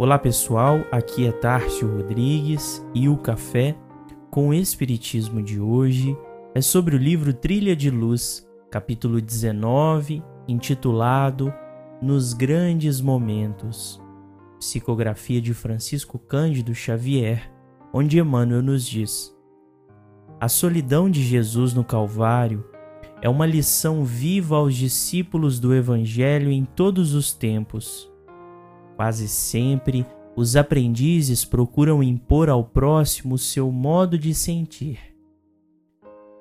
Olá pessoal, aqui é Tárcio Rodrigues e o café com o Espiritismo de hoje é sobre o livro Trilha de Luz, capítulo 19, intitulado Nos Grandes Momentos. Psicografia de Francisco Cândido Xavier, onde Emmanuel nos diz: A solidão de Jesus no Calvário é uma lição viva aos discípulos do Evangelho em todos os tempos Quase sempre, os aprendizes procuram impor ao próximo seu modo de sentir.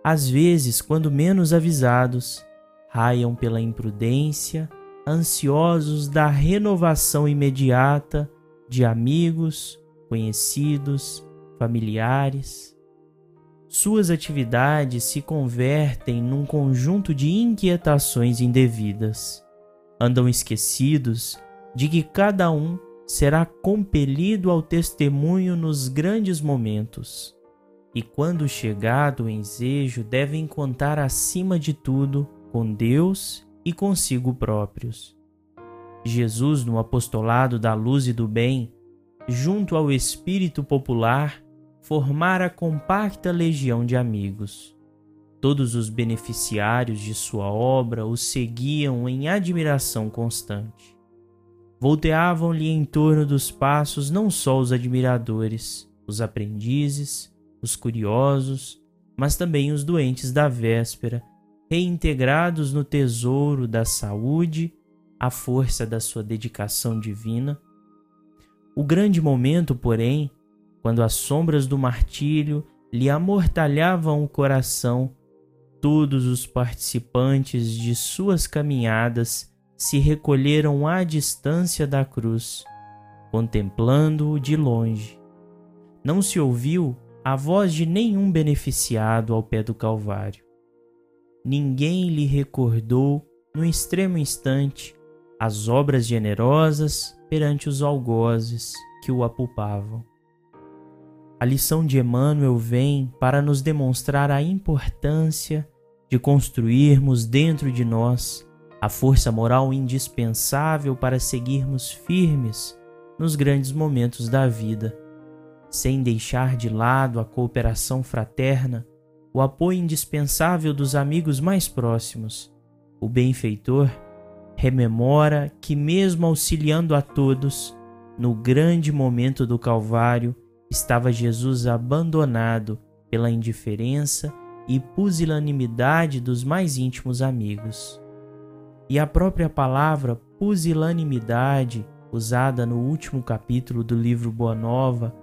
Às vezes, quando menos avisados, raiam pela imprudência, ansiosos da renovação imediata de amigos, conhecidos, familiares. Suas atividades se convertem num conjunto de inquietações indevidas. Andam esquecidos de que cada um será compelido ao testemunho nos grandes momentos. E quando chegado o ensejo, devem contar acima de tudo com Deus e consigo próprios. Jesus, no apostolado da luz e do bem, junto ao espírito popular, formara compacta legião de amigos. Todos os beneficiários de sua obra o seguiam em admiração constante. Volteavam-lhe em torno dos passos não só os admiradores, os aprendizes, os curiosos, mas também os doentes da véspera, reintegrados no tesouro da saúde, à força da sua dedicação divina. O grande momento, porém, quando as sombras do martírio lhe amortalhavam o coração, todos os participantes de suas caminhadas se recolheram à distância da cruz, contemplando-o de longe. Não se ouviu a voz de nenhum beneficiado ao pé do Calvário. Ninguém lhe recordou, no extremo instante, as obras generosas perante os algozes que o apupavam. A lição de Emmanuel vem para nos demonstrar a importância de construirmos dentro de nós a força moral indispensável para seguirmos firmes nos grandes momentos da vida, sem deixar de lado a cooperação fraterna, o apoio indispensável dos amigos mais próximos. O benfeitor rememora que, mesmo auxiliando a todos, no grande momento do Calvário, estava Jesus abandonado pela indiferença e pusilanimidade dos mais íntimos amigos. E a própria palavra pusilanimidade, usada no último capítulo do livro Boa Nova,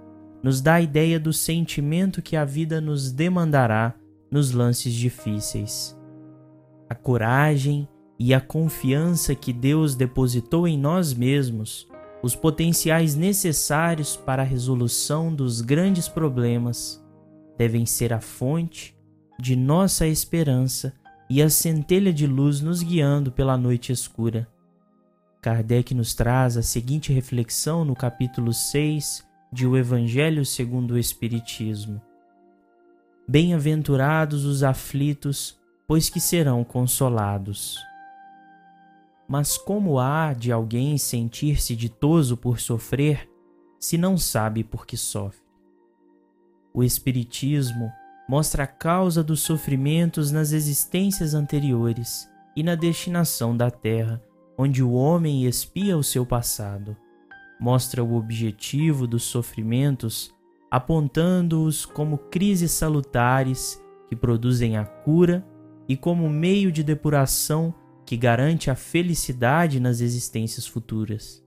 nos dá a ideia do sentimento que a vida nos demandará nos lances difíceis. A coragem e a confiança que Deus depositou em nós mesmos, os potenciais necessários para a resolução dos grandes problemas, devem ser a fonte de nossa esperança e a centelha de luz nos guiando pela noite escura. Kardec nos traz a seguinte reflexão no capítulo 6 de O Evangelho segundo o Espiritismo. Bem-aventurados os aflitos, pois que serão consolados. Mas como há de alguém sentir-se ditoso por sofrer, se não sabe por que sofre? O Espiritismo mostra a causa dos sofrimentos nas existências anteriores e na destinação da terra, onde o homem expia o seu passado. Mostra o objetivo dos sofrimentos, apontando-os como crises salutares que produzem a cura e como meio de depuração que garante a felicidade nas existências futuras.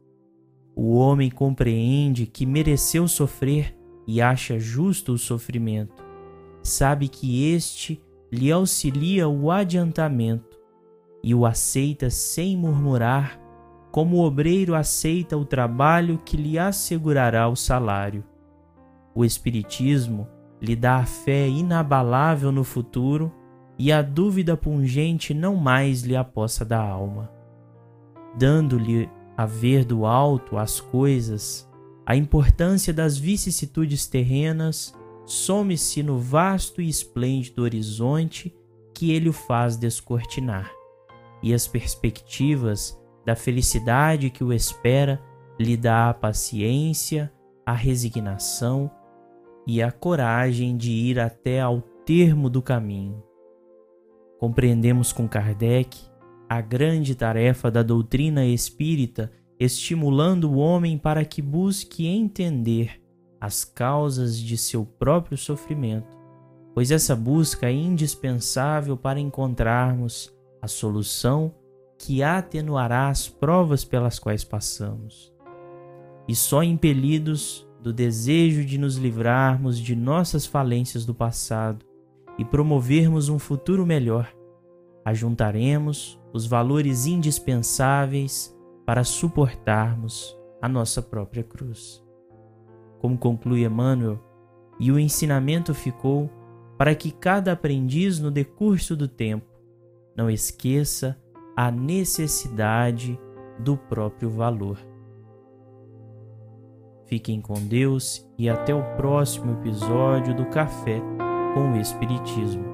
O homem compreende que mereceu sofrer e acha justo o sofrimento sabe que este lhe auxilia o adiantamento e o aceita sem murmurar, como o obreiro aceita o trabalho que lhe assegurará o salário. O Espiritismo lhe dá a fé inabalável no futuro e a dúvida pungente não mais lhe apossa da alma. Dando-lhe a ver do alto as coisas, a importância das vicissitudes terrenas some-se no vasto e esplêndido horizonte que ele o faz descortinar, e as perspectivas da felicidade que o espera lhe dá a paciência, a resignação e a coragem de ir até ao termo do caminho. Compreendemos com Kardec a grande tarefa da doutrina espírita, estimulando o homem para que busque entender as causas de seu próprio sofrimento, pois essa busca é indispensável para encontrarmos a solução que atenuará as provas pelas quais passamos. E só impelidos do desejo de nos livrarmos de nossas falências do passado e promovermos um futuro melhor, ajuntaremos os valores indispensáveis para suportarmos a nossa própria cruz. Como conclui Emmanuel, e o ensinamento ficou para que cada aprendiz no decurso do tempo não esqueça a necessidade do próprio valor. Fiquem com Deus e até o próximo episódio do Café com o Espiritismo.